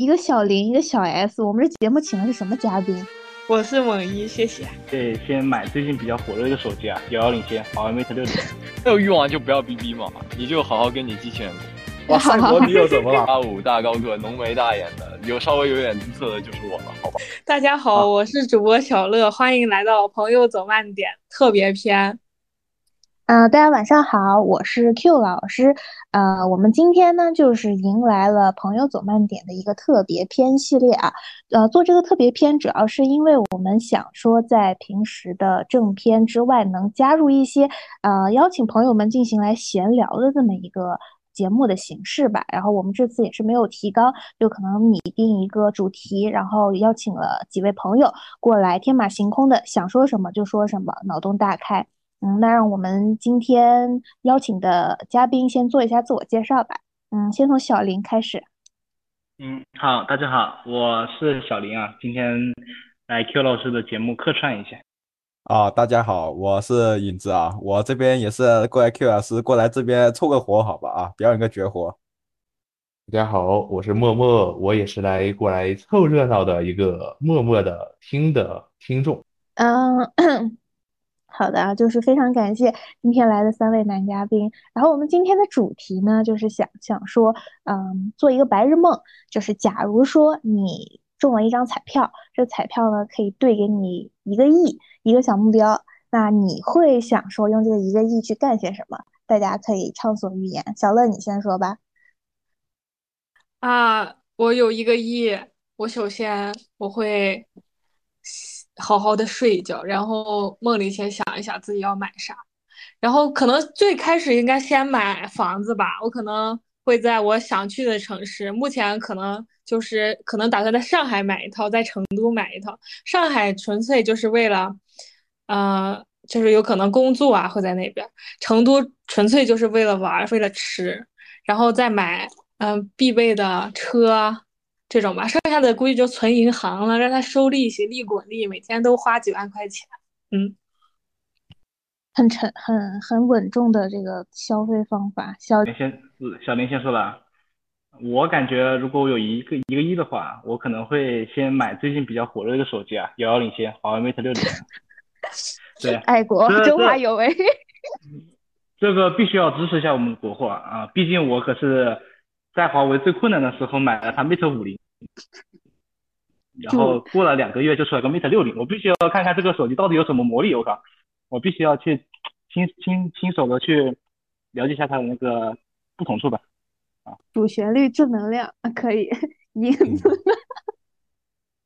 一个小林，一个小 S。我们这节目请的是什么嘉宾？我是猛一，谢谢。对，先买最近比较火热的手机啊，遥遥领先，华为 Mate 六零。没有欲望就不要逼逼嘛，你就好好跟你机器人。哇，三国你又怎么了？八五大高个，浓眉大眼的，有稍微有点姿色的就是我了，好吧？大家好，我是主播小乐，欢迎来到朋友走慢点特别篇。啊，大家晚上好，我是 Q 老师。呃，我们今天呢，就是迎来了朋友走慢点的一个特别篇系列啊。呃，做这个特别篇，主要是因为我们想说，在平时的正片之外，能加入一些呃，邀请朋友们进行来闲聊的这么一个节目的形式吧。然后我们这次也是没有提纲，就可能拟定一个主题，然后邀请了几位朋友过来，天马行空的想说什么就说什么，脑洞大开。嗯，那让我们今天邀请的嘉宾先做一下自我介绍吧。嗯，先从小林开始。嗯，好，大家好，我是小林啊，今天来 Q 老师的节目客串一下。啊，大家好，我是影子啊，我这边也是过来 Q 老师过来这边凑个活，好吧啊，表演个绝活。大家好，我是默默，我也是来过来凑热闹的一个默默的听的听众。嗯。好的，就是非常感谢今天来的三位男嘉宾。然后我们今天的主题呢，就是想想说，嗯，做一个白日梦，就是假如说你中了一张彩票，这彩票呢可以兑给你一个亿，一个小目标，那你会想说用这个一个亿去干些什么？大家可以畅所欲言。小乐，你先说吧。啊，我有一个亿，我首先我会。好好的睡一觉，然后梦里先想一想自己要买啥，然后可能最开始应该先买房子吧。我可能会在我想去的城市，目前可能就是可能打算在上海买一套，在成都买一套。上海纯粹就是为了，呃，就是有可能工作啊会在那边。成都纯粹就是为了玩，为了吃，然后再买嗯必备的车。这种吧，剩下的估计就存银行了，让他收利息，利滚利，每天都花几万块钱，嗯，很沉，很很稳重的这个消费方法。小林先，小林先说了，我感觉如果我有一个一个亿的话，我可能会先买最近比较火热的手机啊，遥遥领先，华为 Mate 六零。对，爱国，中华有为。这个必须要支持一下我们国货啊，毕竟我可是。在华为最困难的时候买了它 Mate 五零，然后过了两个月就出来个 Mate 六零，我必须要看看这个手机到底有什么魔力，我靠，我必须要去亲亲亲手的去了解一下它的那个不同处吧。啊，主旋律正能量可以。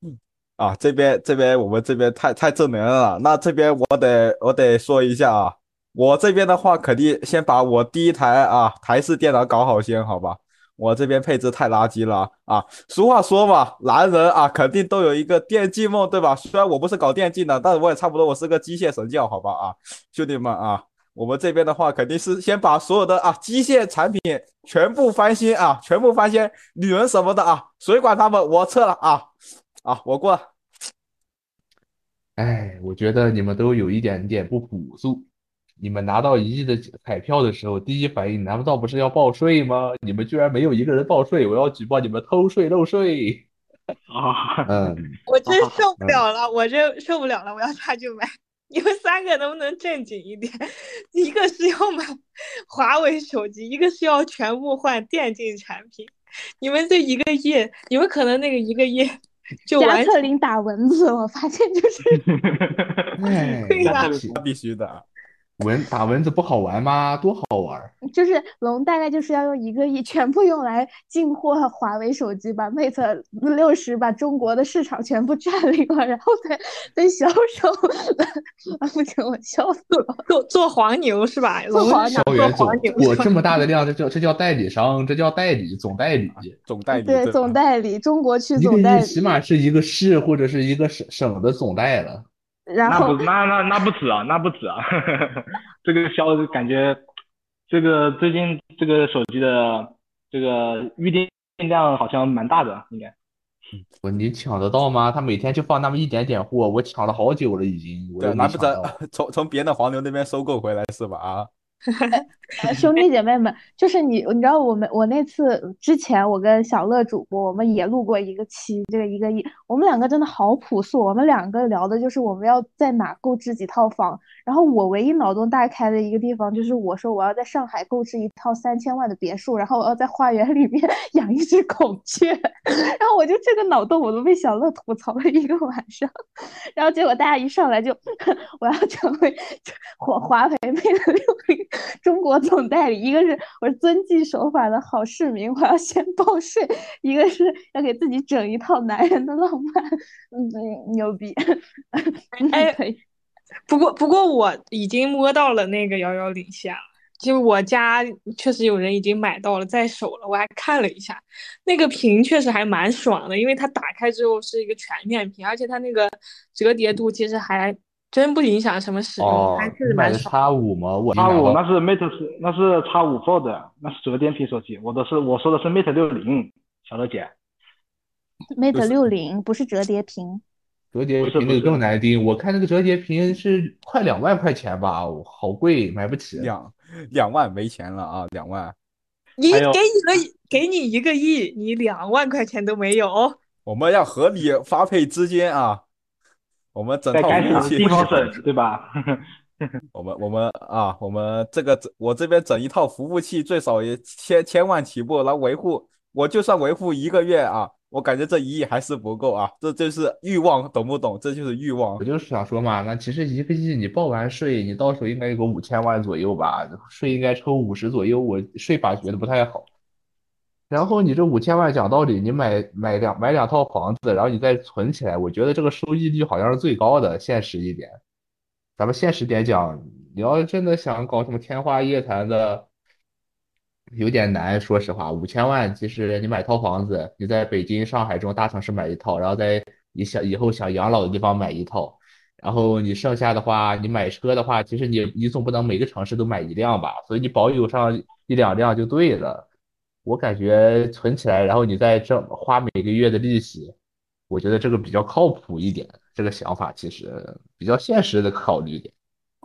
嗯，啊，这边这边我们这边太太正能量了，那这边我得我得说一下啊，我这边的话肯定先把我第一台啊台式电脑搞好先，好吧。我这边配置太垃圾了啊！俗话说嘛，男人啊肯定都有一个电竞梦，对吧？虽然我不是搞电竞的，但是我也差不多，我是个机械神教，好吧啊，兄弟们啊，我们这边的话肯定是先把所有的啊机械产品全部翻新啊，全部翻新，女人什么的啊，谁管他们？我撤了啊啊，我过。哎，我觉得你们都有一点点不朴素。你们拿到一亿的彩票的时候，第一反应难道不是要报税吗？你们居然没有一个人报税，我要举报你们偷税漏税！啊，嗯，我真受不了了，我真受不了了，我要下去买。你们三个能不能正经一点？一个是要买 华为手机，一个是要全部换电竞产品。你们这一个亿，你们可能那个一个亿就完。特林打蚊子，我发现就是。对呀，必须的。蚊打蚊子不好玩吗？多好玩！就是龙大概就是要用一个亿 全部用来进货华为手机，把 Mate 六十把中国的市场全部占领了，然后再再销售。啊 不行，我笑死了！做做黄牛是吧？做黄牛，做黄牛。我这么大的量，这叫这叫代理商，这叫代理总代理总代理。对总代理，中国区总代理，起码是一个市或者是一个省省的总代了。那不那那那不止啊，那不止啊，这个销感觉，这个最近这个手机的这个预订量好像蛮大的，应该。我你抢得到吗？他每天就放那么一点点货，我抢了好久了已经。我拿不着 从从别的黄牛那边收购回来是吧？啊。呃 兄弟姐妹们，就是你，你知道我们我那次之前我跟小乐主播，我们也录过一个期，这个一个亿，我们两个真的好朴素，我们两个聊的就是我们要在哪购置几套房，然后我唯一脑洞大开的一个地方就是我说我要在上海购置一套三千万的别墅，然后我要在花园里面 养一只孔雀，然后我就这个脑洞我都被小乐吐槽了一个晚上，然后结果大家一上来就 我要成为华华为 Mate 六零中国总代理，一个是我是遵纪守法的好市民，我要先报税；一个是要给自己整一套男人的浪漫，嗯，牛逼，哎可以。不过不过我已经摸到了那个遥遥领先了，就我家确实有人已经买到了，在手了，我还看了一下，那个屏确实还蛮爽的，因为它打开之后是一个全面屏，而且它那个折叠度其实还真不影响什么使用，哦还，确你买的实蛮爽。叉五吗？我叉五那是 Mate 是那是叉五 Fold，那是折叠屏手机，我的是我说的是 Mate 六零，小乐姐。Mate 六零不是折叠屏，折叠屏那个更难盯，我看那个折叠屏是快两万块钱吧，好贵，买不起。两两万没钱了啊，两万。你给你了给你一个亿，你两万块钱都没有。我们要合理发配资金啊！我们整套服务器对吧？我们我们啊，我们这个我这边整一套服务器最少也千千万起步，来维护，我就算维护一个月啊，我感觉这一亿还是不够啊，这就是欲望，懂不懂？这就是欲望我。就是想说嘛，那其实一个亿你报完税，你到时候应该有个五千万左右吧，税应该抽五十左右，我税法觉得不太好。然后你这五千万讲道理，你买买两买两套房子，然后你再存起来，我觉得这个收益率好像是最高的，现实一点。咱们现实点讲，你要真的想搞什么天花夜谭的，有点难。说实话，五千万其实你买套房子，你在北京、上海这种大城市买一套，然后在你想以后想养老的地方买一套，然后你剩下的话，你买车的话，其实你你总不能每个城市都买一辆吧，所以你保有上一两辆就对了。我感觉存起来，然后你再挣花每个月的利息，我觉得这个比较靠谱一点。这个想法其实比较现实的考虑点。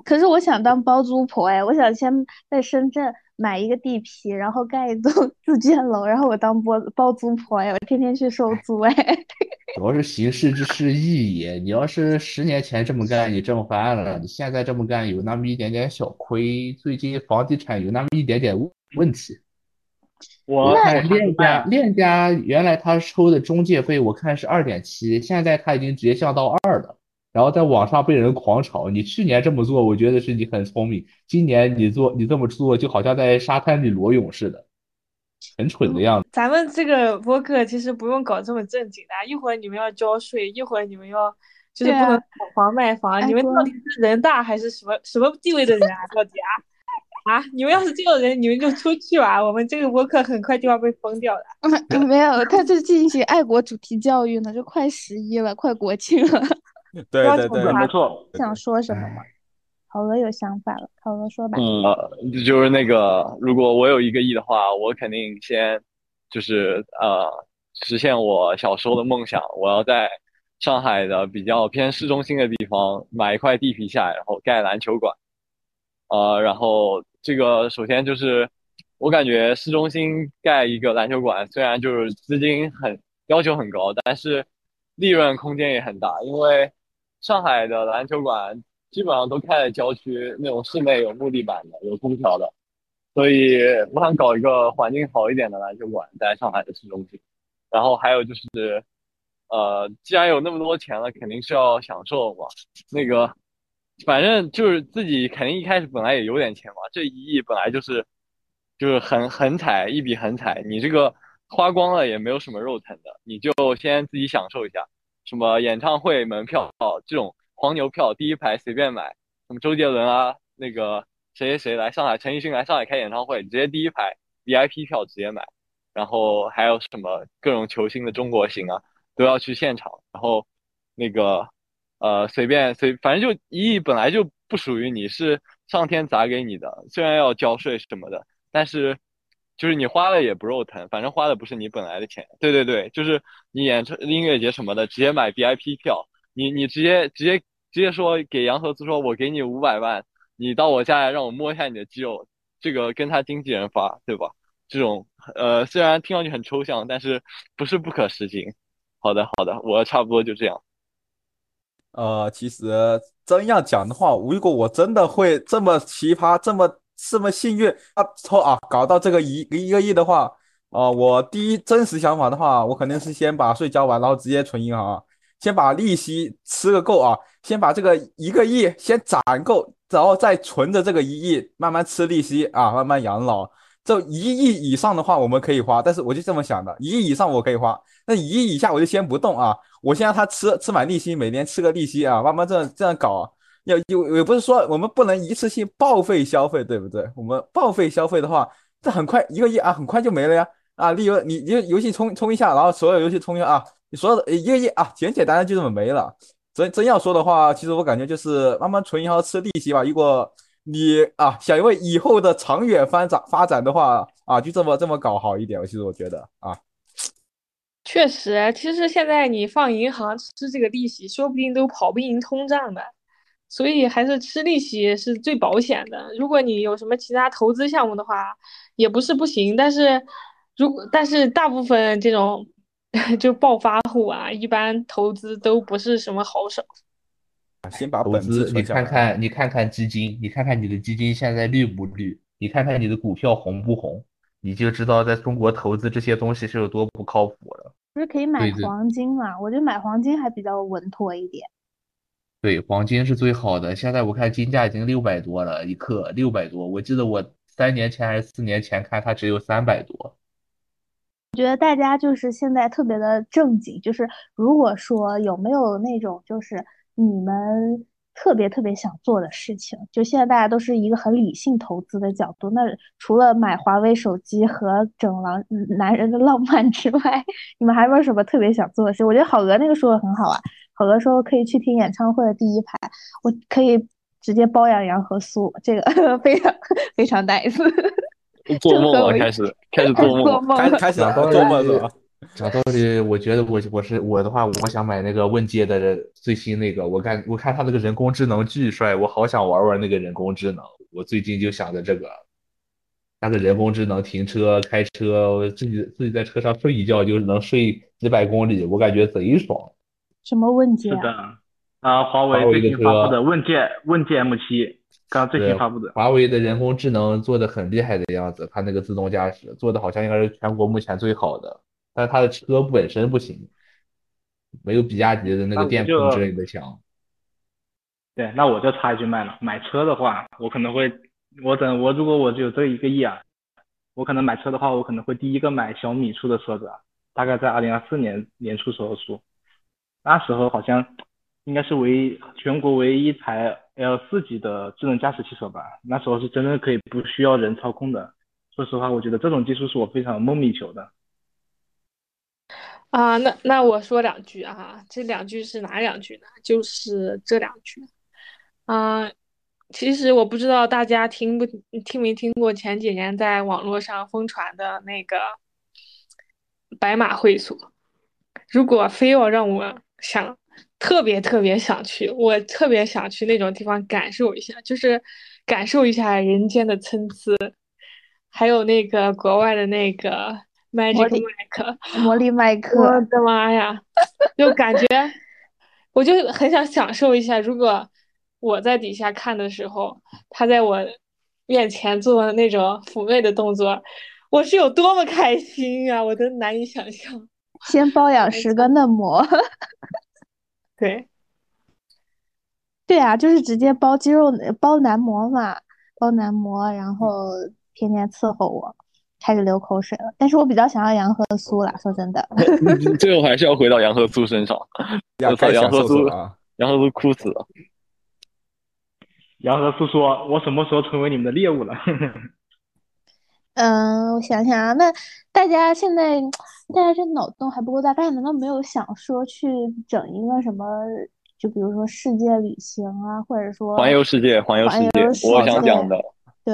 可是我想当包租婆哎，我想先在深圳买一个地皮，然后盖一栋 自建楼，然后我当包包租婆呀，我天天去收租哎。主要是形式之势异也。你要是十年前这么干，你挣翻了；你现在这么干，有那么一点点小亏。最近房地产有那么一点点问题。我我看链家链家原来他收的中介费，我看是二点七，现在他已经直接降到二了。然后在网上被人狂炒，你去年这么做，我觉得是你很聪明；今年你做你这么做，就好像在沙滩里裸泳似的，很蠢的样子。咱们这个播客其实不用搞这么正经的，一会儿你们要交税，一会儿你们要就是不能炒房卖房，你们到底是人大还是什么什么地位的人啊？到底啊？啊！你们要是这种人，你们就出去吧，我们这个播客很快就要被封掉的。嗯 没有，他是进行爱国主题教育呢，就快十一了，快国庆了，对对对没错，想说什么吗？好鹅有想法了，好鹅说吧。嗯，呃就是那个，如果我有一个亿的话，我肯定先就是呃实现我小时候的梦想，我要在上海的比较偏市中心的地方买一块地皮下来，然后盖篮球馆。呃，然后这个首先就是我感觉市中心盖一个篮球馆，虽然就是资金很要求很高，但是利润空间也很大，因为上海的篮球馆基本上都开在郊区，那种室内有木地板的，有空调的，所以我想搞一个环境好一点的篮球馆在上海的市中心。然后还有就是，呃，既然有那么多钱了，肯定是要享受嘛。那个，反正就是自己肯定一开始本来也有点钱嘛，这一亿本来就是就是横横财一笔横财，你这个花光了也没有什么肉疼的，你就先自己享受一下。什么演唱会门票这种黄牛票，第一排随便买，什么周杰伦啊，那个谁谁谁来上海，陈奕迅来上海开演唱会，直接第一排 VIP 票直接买，然后还有什么各种球星的中国行啊，都要去现场，然后那个呃随便随反正就一亿本来就不属于你，是上天砸给你的，虽然要交税什么的，但是。就是你花了也不肉疼，反正花的不是你本来的钱。对对对，就是你演唱音乐节什么的，直接买 VIP 票，你你直接直接直接说给杨和苏说，我给你五百万，你到我家来让我摸一下你的肌肉，这个跟他经纪人发，对吧？这种呃，虽然听上去很抽象，但是不是不可实行。好的，好的，我差不多就这样。呃，其实真要讲的话，如果我真的会这么奇葩，这么这么幸运啊，抽啊搞到这个一一个亿的话，呃，我第一真实想法的话，我肯定是先把税交完，然后直接存银行，先把利息吃个够啊，先把这个一个亿先攒够，然后再存着这个一亿，慢慢吃利息啊，慢慢养老。这一亿以上的话，我们可以花，但是我就这么想的，一亿以上我可以花，那一亿以下我就先不动啊，我先让他吃吃满利息，每年吃个利息啊，慢慢这样这样搞，要有也不是说我们不能一次性报废消费，对不对？我们报废消费的话，这很快一个亿啊，很快就没了呀啊！例如你游游戏充充一下，然后所有游戏充一下啊，你所有的一个亿啊，简简单单就这么没了。真真要说的话，其实我感觉就是慢慢存银行吃利息吧，如果。你啊，想为以后的长远发展发展的话啊，就这么这么搞好一点。其实我觉得啊，确实，其实现在你放银行吃这个利息，说不定都跑不赢通胀的，所以还是吃利息是最保险的。如果你有什么其他投资项目的话，也不是不行。但是，如果但是大部分这种 就暴发户啊，一般投资都不是什么好手。先把本资，你看看，你看看基金，你看看你的基金现在绿不绿？你看看你的股票红不红？你就知道在中国投资这些东西是有多不靠谱了。不是可以买黄金嘛？我觉得买黄金还比较稳妥一点。对，黄金是最好的。现在我看金价已经六百多了一克，六百多。我记得我三年前还是四年前看它只有三百多。我觉得大家就是现在特别的正经，就是如果说有没有那种就是。你们特别特别想做的事情，就现在大家都是一个很理性投资的角度。那除了买华为手机和整狼男人的浪漫之外，你们还有没有什么特别想做的事？我觉得好鹅那个说的很好啊，好鹅说可以去听演唱会的第一排，我可以直接包养杨和苏，这个 非常非常 nice。做梦了，开始开始做梦，开开始做梦了。讲道理，我觉得我我是我的话，我想买那个问界的最新那个，我看我看他那个人工智能巨帅，我好想玩玩那个人工智能。我最近就想着这个，那个人工智能停车开车，自己自己在车上睡一觉就能睡几百公里，我感觉贼爽。什么问界？是的，啊，华为最新发布的问界问界 M7，刚最新发布的。华为的人工智能做的很厉害的样子，它那个自动驾驶做的好像应该是全国目前最好的。但是它的车本身不行，没有比亚迪的那个电控之类的强。对，那我就插一句麦了。买车的话，我可能会，我等我如果我只有这一个亿啊，我可能买车的话，我可能会第一个买小米出的车子，大概在二零二四年年初时候出。那时候好像应该是唯一全国唯一一台 L 四级的智能驾驶汽车吧。那时候是真的可以不需要人操控的。说实话，我觉得这种技术是我非常梦寐以求的。啊，那那我说两句啊，这两句是哪两句呢？就是这两句。啊，其实我不知道大家听不听没听过前几年在网络上疯传的那个白马会所。如果非要让我想特别特别想去，我特别想去那种地方感受一下，就是感受一下人间的参差，还有那个国外的那个。Magic 麦克，魔力麦克，我的妈呀！就感觉，我就很想享受一下，如果我在底下看的时候，他在我面前做那种抚慰的动作，我是有多么开心啊！我都难以想象。先包养十个嫩模，对，对啊，就是直接包肌肉包男模嘛，包男模，然后天天伺候我。开始流口水了，但是我比较想要杨和苏啦，说真的，最后还是要回到杨和苏身上。我操，杨和苏，杨和苏哭死了。杨和苏说：“我什么时候成为你们的猎物了？” 嗯，我想想啊，那大家现在大家这脑洞还不够大，大家难道没有想说去整一个什么？就比如说世界旅行啊，或者说环游世界，环游世界，我想讲的。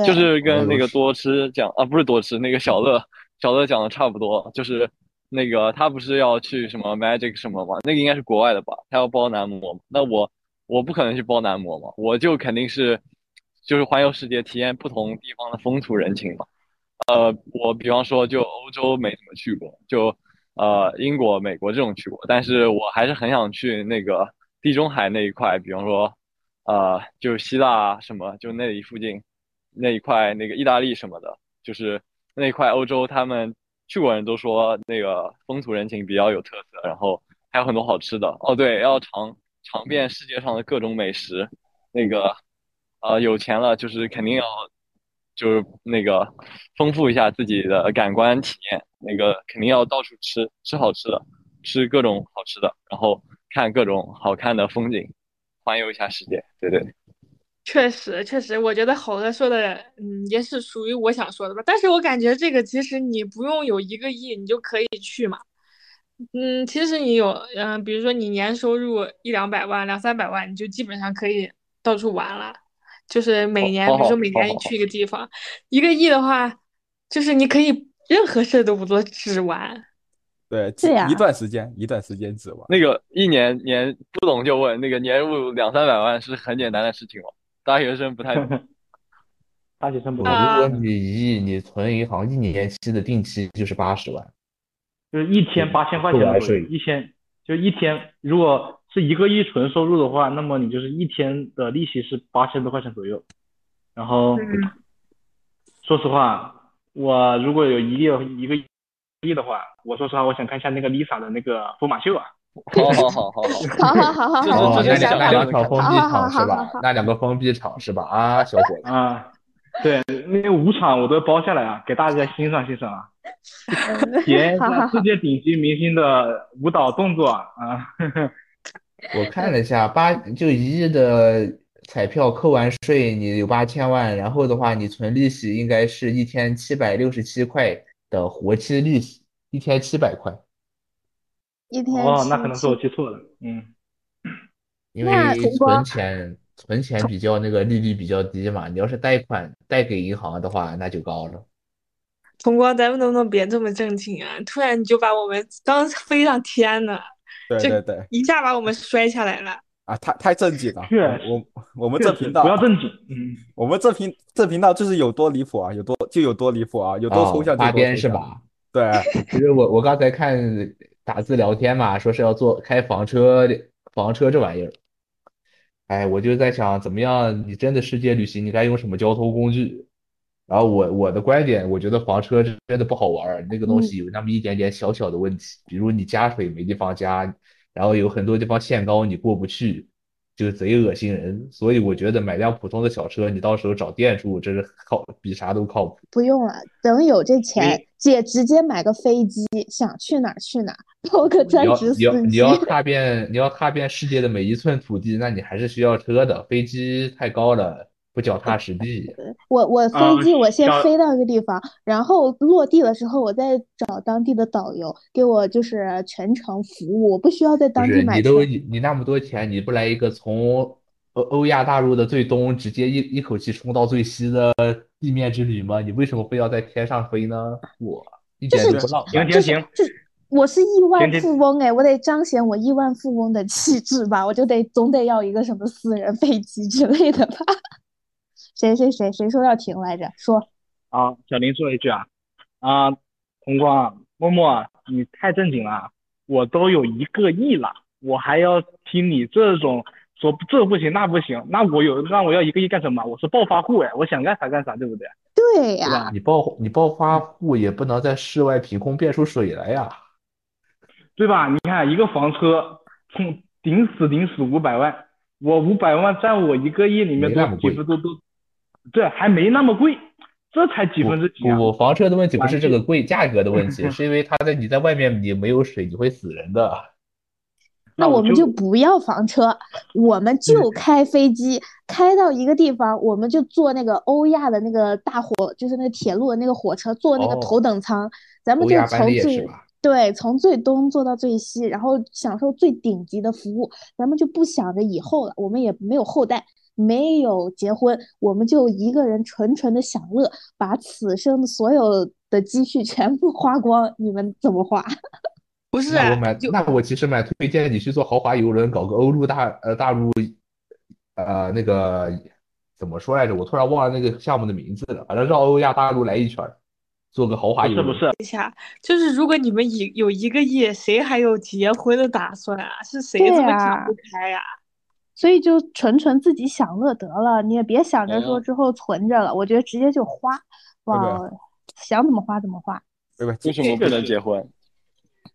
就是跟那个多吃讲啊，不是多吃，那个小乐小乐讲的差不多。就是那个他不是要去什么 Magic 什么吗？那个应该是国外的吧？他要包男模，那我我不可能去包男模嘛，我就肯定是就是环游世界，体验不同地方的风土人情嘛。呃，我比方说就欧洲没怎么去过，就呃英国、美国这种去过，但是我还是很想去那个地中海那一块，比方说呃就希腊什么，就那里附近那一块那个意大利什么的，就是那一块欧洲，他们去过人都说那个风土人情比较有特色，然后还有很多好吃的。哦，对，要尝尝遍世界上的各种美食，那个呃有钱了就是肯定要。就是那个丰富一下自己的感官体验，那个肯定要到处吃吃好吃的，吃各种好吃的，然后看各种好看的风景，环游一下世界。对对，确实确实，我觉得好哥说的，嗯，也是属于我想说的吧。但是我感觉这个其实你不用有一个亿，你就可以去嘛。嗯，其实你有，嗯，比如说你年收入一两百万、两三百万，你就基本上可以到处玩了。就是每年，比如说每年去一个地方，一个亿的话，就是你可以任何事都不做，只玩。对，对呀，一段时间，一段时间只玩。那个一年年不懂就问，那个年入两三百万是很简单的事情哦？大学生不太懂。大学生不懂。如果你一亿，你存银行一年期的定期就是八十万，就是一天八千块钱的一天就一天，如果。是一个亿纯收入的话，那么你就是一天的利息是八千多块钱左右。然后，说实话，我如果有一亿一个亿的话，我说实话，我想看一下那个 Lisa 的那个疯马秀啊。好好好好好，好好好好，那 两场封闭场是吧？那两个封闭场是吧？啊，小伙子啊，对，那五场我都包下来啊，给大家欣赏欣赏啊，体一 下世界顶级明星的舞蹈动作啊，我看了一下，八就一亿的彩票扣完税，你有八千万，然后的话，你存利息应该是一天七百六十七块的活期利息，一天七百块。一天哦，那可能是我记错了，嗯。因为存钱存钱比较那个利率比较低嘛，你要是贷款贷给银行的话，那就高了。同光，咱们能不能别这么正经啊？突然你就把我们刚飞上天了。对对对，一下把我们摔下来了。啊！太太正经了，我我们这频道不要正经，嗯，我们这频这频道就是有多离谱啊，有多就有多离谱啊，有多抽象就多抽象，是吧？对，其实我我刚才看打字聊天嘛，说是要做开房车房车这玩意儿，哎，我就在想怎么样，你真的世界旅行，你该用什么交通工具？然后我我的观点，我觉得房车真的不好玩儿，那个东西有那么一点点小小的问题，比如你加水没地方加，然后有很多地方限高你过不去，就贼恶心人。所以我觉得买辆普通的小车，你到时候找店住，这是靠比啥都靠谱。不用了，等有这钱，姐直接买个飞机，想去哪儿去哪儿，包个专职司机。你要踏遍你要踏遍世界的每一寸土地，那你还是需要车的，飞机太高了。不脚踏实地。我我飞机，我先飞到一个地方，然后落地的时候，我再找当地的导游给我就是全程服务，我不需要在当地买你都你那么多钱，你不来一个从欧欧亚大陆的最东直接一一口气冲到最西的地面之旅吗？你为什么非要在天上飞呢？我一点都不浪漫。行行行，我是亿万富翁哎，我得彰显我亿万富翁的气质吧，我就得总得要一个什么私人飞机之类的吧。谁谁谁谁说要停来着？说啊，小林说一句啊啊，红光默默，你太正经了，我都有一个亿了，我还要听你这种说这不行那不行，那我有那我要一个亿干什么？我是暴发户哎，我想干啥干啥，对不对？对呀，你暴你暴发户也不能在室外凭空变出水来呀，对吧？你看一个房车，从顶死顶死五百万，我五百万占我一个亿里面都几乎都都。对，还没那么贵，这才几分之几啊！不，房车的问题不是这个贵价格的问题，是因为它在你在外面你没有水，你会死人的。那我们就不要房车，我们就开飞机，开到一个地方，我们就坐那个欧亚的那个大火，就是那个铁路的那个火车，坐那个头等舱，咱们就从最对从最东坐到最西，然后享受最顶级的服务。咱们就不想着以后了，我们也没有后代。没有结婚，我们就一个人纯纯的享乐，把此生所有的积蓄全部花光。你们怎么花？不是，那我买，那我其实蛮推荐你去坐豪华游轮，搞个欧陆大呃大陆，呃那个怎么说来着？我突然忘了那个项目的名字了。反正绕欧亚大陆来一圈儿，做个豪华游轮。是不是，一下，就是如果你们一有一个亿，谁还有结婚的打算啊？是谁对这么啊想不开呀、所以就纯纯自己享乐得了，你也别想着说嗯之后存着了，我觉得直接就花，哇，想怎么花怎么花。对吧？为什么不能结婚？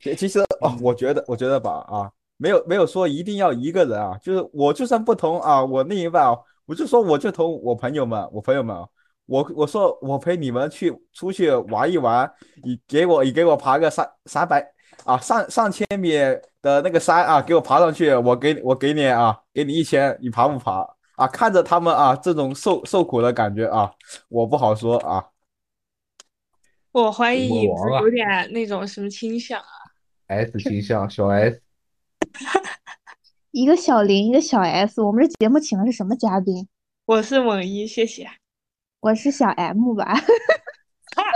其其实哦，我觉得，我觉得吧，啊，没有没有说一定要一个人啊，就是我就算不同啊，我另一半啊，我就说我就同我朋友们，我朋友们啊，我我说我陪你们去出去玩一玩，你给我你给我爬个三三百啊上上千米的那个山啊，给我爬上去，我给我给你啊，给你一千，你爬不爬？啊，看着他们啊这种受受苦的感觉啊，我不好说啊。我怀疑影子魔王啊有点那种什么倾向啊。S 倾向小 S，一个小林，一个小 S，我们这节目请的是什么嘉宾？我是猛一，谢谢。我是小 M 吧？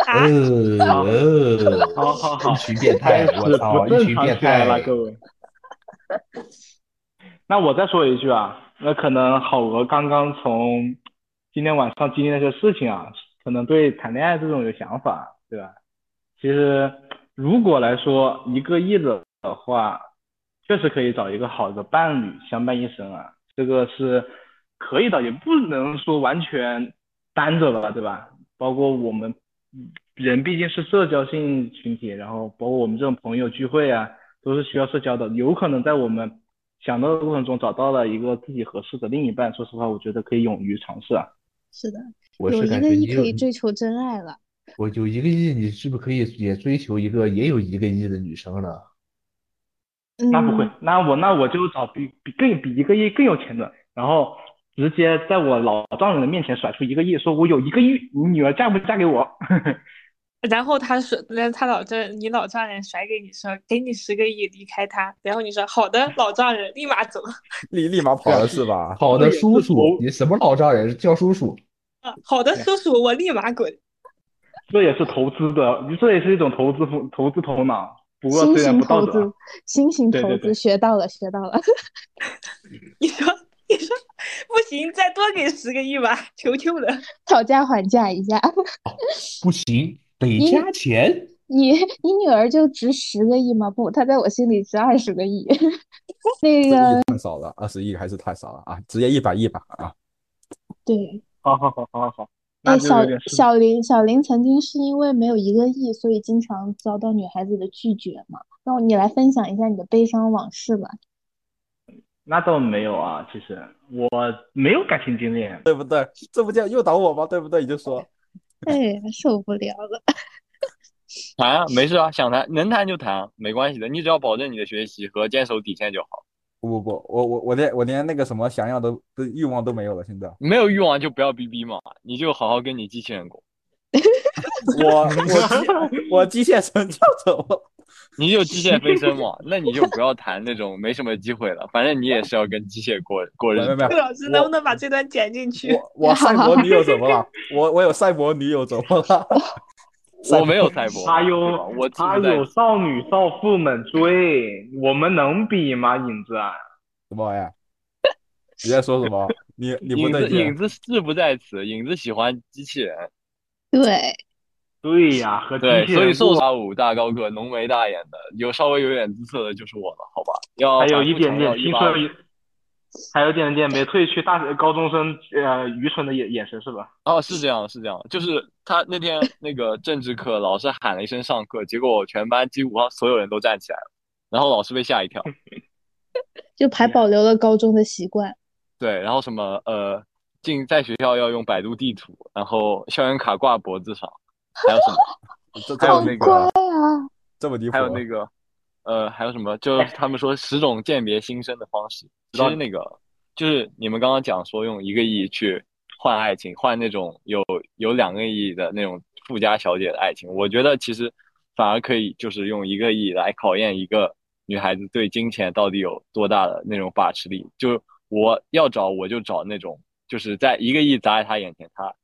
啊，呃，好好好一群变态，我操，一群变常起来了，态。各位。那我再说一句啊，那可能好鹅刚刚从今天晚上经历那些事情啊，可能对谈恋爱这种有想法，对吧？其实如果来说一个亿的的话，确实可以找一个好的伴侣相伴一生啊，这个是可以的，也不能说完全单着了，对吧？包括我们嗯人毕竟是社交性群体，然后包括我们这种朋友聚会啊，都是需要社交的。有可能在我们想到的过程中找到了一个自己合适的另一半，说实话，我觉得可以勇于尝试啊。是的，我有一个亿是感觉你可以追求真爱了。我有一个亿，你是不是可以也追求一个也有一个亿的女生了？那不会嗯，，那我那我就找比比更比一个亿更有钱的，然后直接在我老丈人的面前甩出一个亿，说我有一个亿，你女儿嫁不嫁给我？然后他说，他老丈你老丈人甩给你说，给你十个亿离开他，然后你说好的，老丈人立马走。立立马跑了是吧？好的，叔叔，你什么老丈人叫叔叔？啊，好的，叔叔，我立马滚。这也是投资的，这也是一种投资风投资头脑，不过新虽然型不道德啊。投资，新型投资，学到了，学到了。你说，你说不行，再多给十个亿吧，求求了。讨价还价一下，不行，得加钱。你你女儿就值十个亿吗？不，她在我心里值二十个亿。那个太少了，二十亿还是太少了啊！直接一百亿吧啊！对，好好好好好，那哎，小小林，小林曾经是因为没有一个亿，所以经常遭到女孩子的拒绝嘛。那你来分享一下你的悲伤往事吧。那倒没有啊，其实我没有感情经历。对不对？这不叫诱导我吗？对不对？你就说，哎，受不了了。谈啊，没事啊，想谈能谈就谈，没关系的，你只要保证你的学习和坚守底线就好。不不不，我我我连我连那个什么想要的的欲望都没有了，现在没有欲望就不要逼逼嘛，你就好好跟你机器人过，我我机我机械神叫什么？你就机械飞升嘛，那你就不要谈那种没什么机会了，反正你也是要跟机械过过日子。老师能不能把这段剪进去？我我赛博女友怎么了？我我有赛博女友怎么了？我没有赛博，他有我他有少女少妇们追，我们能比吗？影子啊，什么玩意儿？你在说什么？你你不影子影子志不在此，影子喜欢机器人，对，对呀，和机对，所以瘦大五大高个浓眉大眼的，有稍微有点姿色的就是我了，好吧？要还有一点点强调185青春，还有一点点没褪去大高中生呃愚蠢的眼眼神是吧？哦，是这样，是这样，就是他那天那个政治课，老师喊了一声上课，结果全班几乎所有人都站起来了，然后老师被吓一跳。就还保留了高中的习惯。对，然后什么呃，进在学校要用百度地图，然后校园卡挂脖子上，还有什么？这还有这么那个，这么离谱还有那个，呃，还有什么？就是他们说十种鉴别新生的方式。其实那个就是你们刚刚讲说用一个亿去换爱情，换那种有有两个亿的那种富家小姐的爱情，我觉得其实反而可以就是用一个亿来考验一个女孩子对金钱到底有多大的那种把持力。就我要找我就找那种就是在一个亿砸在她眼前，她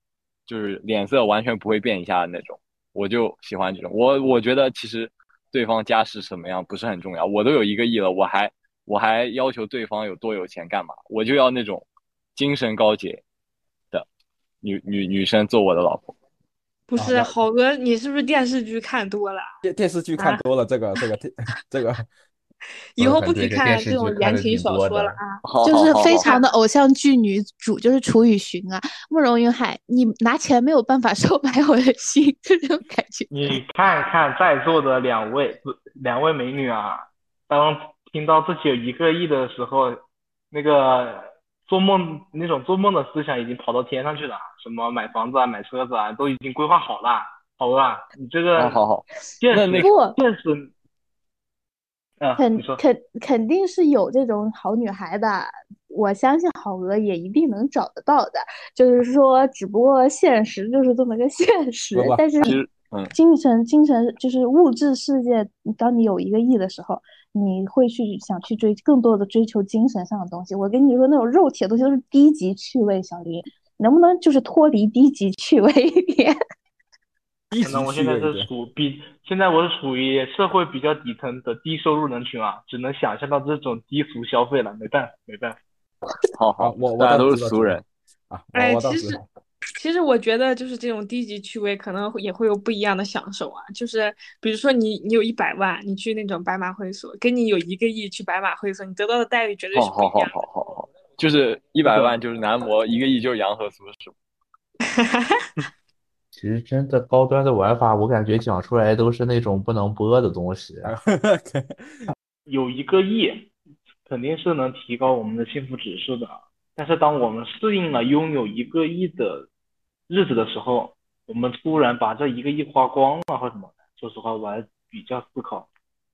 就是脸色完全不会变一下的那种。我就喜欢这种。我我觉得其实对方家世什么样不是很重要，我都有一个亿了，我还我还要求对方有多有钱干嘛？我就要那种精神高洁的女女女生做我的老婆。不是，那好哥，你是不是电视剧看多了？电电视剧看啊多了，这个这个这个，以后不许看这种言情小说了啊！就是非常的偶像剧女主，就是楚雨荨啊，慕容云海，你拿钱没有办法 收买我的心，就这种感觉。你看看在座的两位不两位美女啊，当听到自己有一个亿的时候，那个做梦那种做梦的思想已经跑到天上去了，什么买房子啊、买车子啊，都已经规划好了。好吧，你这个好好好，现实那那不，现实，啊，肯。肯肯定是有这种好女孩的，我相信好鹅也一定能找得到的。就是说，只不过现实就是这么个 现实不不，但是精神精神就是物质世界，当你有一个亿的时候，你会去想去追更多的追求精神上的东西。我跟你说，那种肉体的东西都是低级趣味，小林，能不能就是脱离低级趣味一点？可能我现在是属比，现在我是属于社会比较底层的低收入人群啊，只能想象到这种低俗消费了，没办法，没办法。啊好好，我我大家都是俗人。啊，哎，其实其实我觉得就是这种低级趣味，可能也会有不一样的享受啊。就是比如说你你有一百万，你去那种白马会所，跟你有一个亿去白马会所，你得到的待遇绝对好好好是不一样的。好好好，就是一百万就是男模，一个亿就是洋河苏是吗？其实真的高端的玩法，我感觉讲出来都是那种不能播的东西。有一个亿，肯定是能提高我们的幸福指数的。但是当我们适应了拥有一个亿的日子的时候，我们突然把这一个亿花光了或什么，说实话，我还比较思考。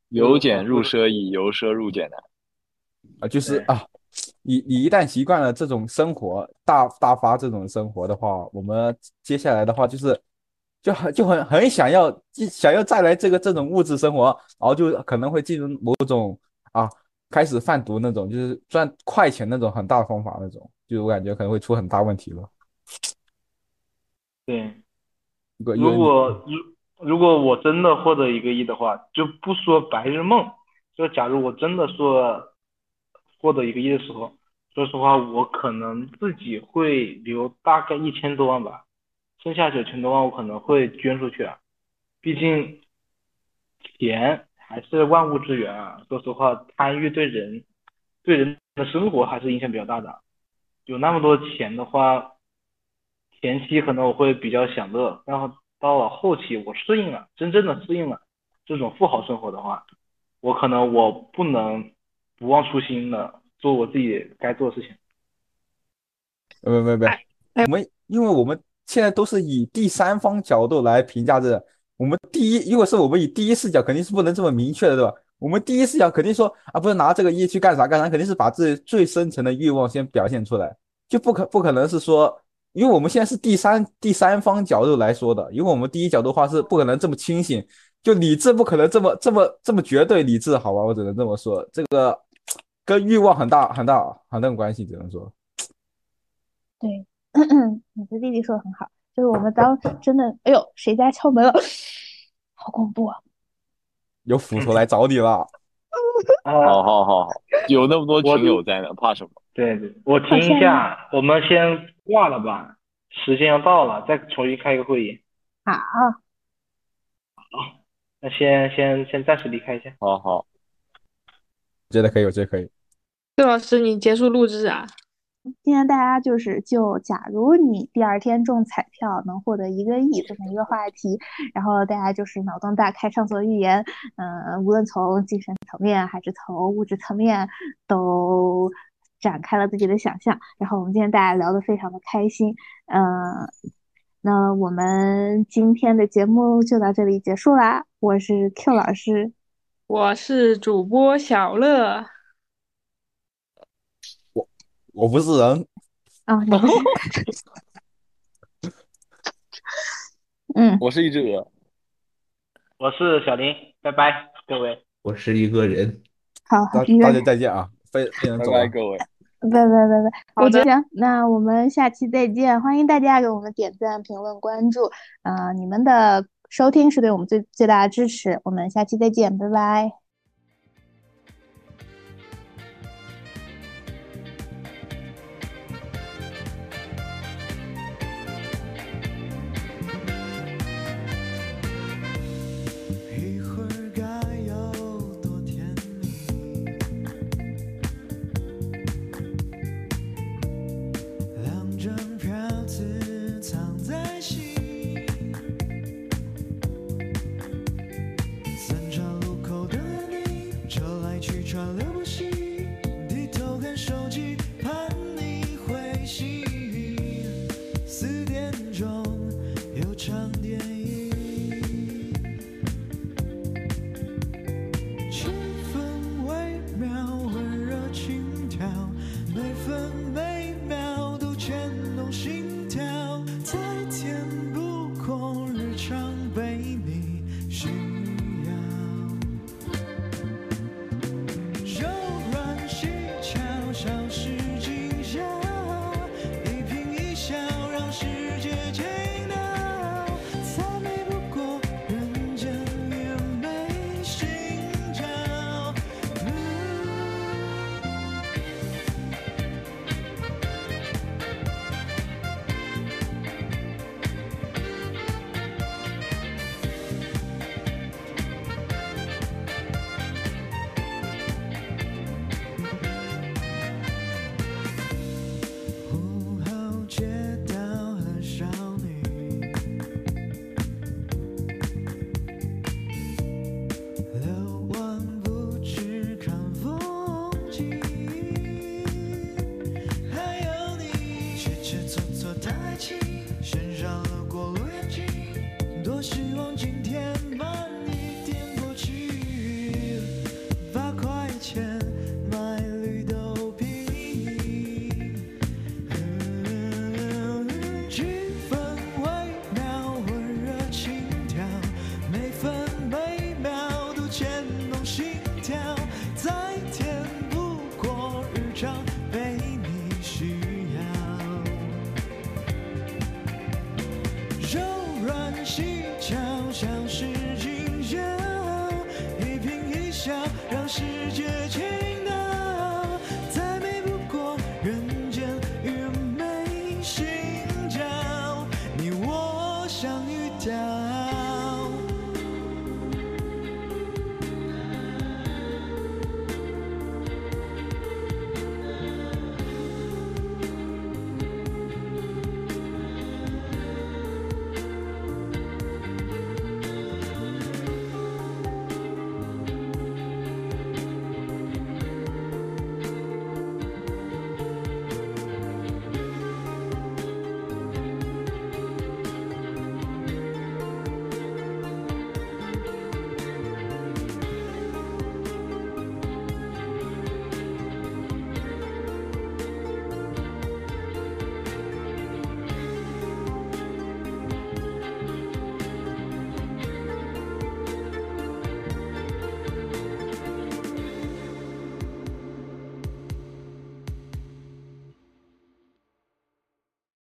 由俭入奢易，由奢入俭难。啊，就是啊，你你一旦习惯了这种生活，大大发这种生活的话，我们接下来的话就是就很就很很想要想要再来这个这种物质生活，然后就可能会进入某种啊开始贩毒那种，就是赚快钱那种很大的方法那种，就我感觉可能会出很大问题了。对，如果如果如如果我真的获得一个亿的话，就不说白日梦，就假如我真的说获得一个亿的时候，说实话，我可能自己会留大概一千多万吧，剩下九千多万我可能会捐出去啊，毕竟钱还是万物之源啊。说实话，贪欲对人对人的生活还是影响比较大的。有那么多钱的话，前期可能我会比较享乐，然后到了后期我适应了，真正的适应了这种富豪生活的话，我可能我不能不忘初心的做我自己该做的事情。呃，没没没，哎我们因为我们现在都是以第三方角度来评价这，我们第一，如果是我们以第一视角，肯定是不能这么明确的，对吧？我们第一视角肯定说啊，不是拿这个一去干啥干啥，肯定是把自己最深层的欲望先表现出来，就不可不可能是说，因为我们现在是第三第三方角度来说的，因为我们第一角度的话是不可能这么清醒，就理智不可能这么这么这么绝对理智，好吧？我只能这么说，这个跟欲望很大很大很大关系，只能说。对，你的弟弟说的很好，就是我们当真的，哎呦，谁家敲门了？好恐怖啊！有斧头来找你了。啊，好好好好，有那么多我群友在呢，怕什么？对对，我听一下，我们先挂了吧，时间要到了，再重新开一个会议。好，好那先先先暂时离开一下。好好，觉得可以，我觉得可以。对老师，你结束录制啊？今天大家就是就假如你第二天中彩票能获得一个亿这么一个话题，然后大家就是脑洞大开，畅所欲言，嗯、无论从精神层面还是从物质层面都展开了自己的想象。然后我们今天大家聊得非常的开心，嗯、那我们今天的节目就到这里结束啦。我是 Q 老师，我是主播小乐，我不是人，啊、你不是 嗯，我是一只鹅。我是小林，拜拜，各位。我是一个人，好，大一个人大家再见啊，非非常拜走了。拜各位。拜拜拜拜，好的我觉得行，那我们下期再见，欢迎大家给我们点赞、评论、关注，啊、你们的收听是对我们最最大的支持，我们下期再见，拜拜。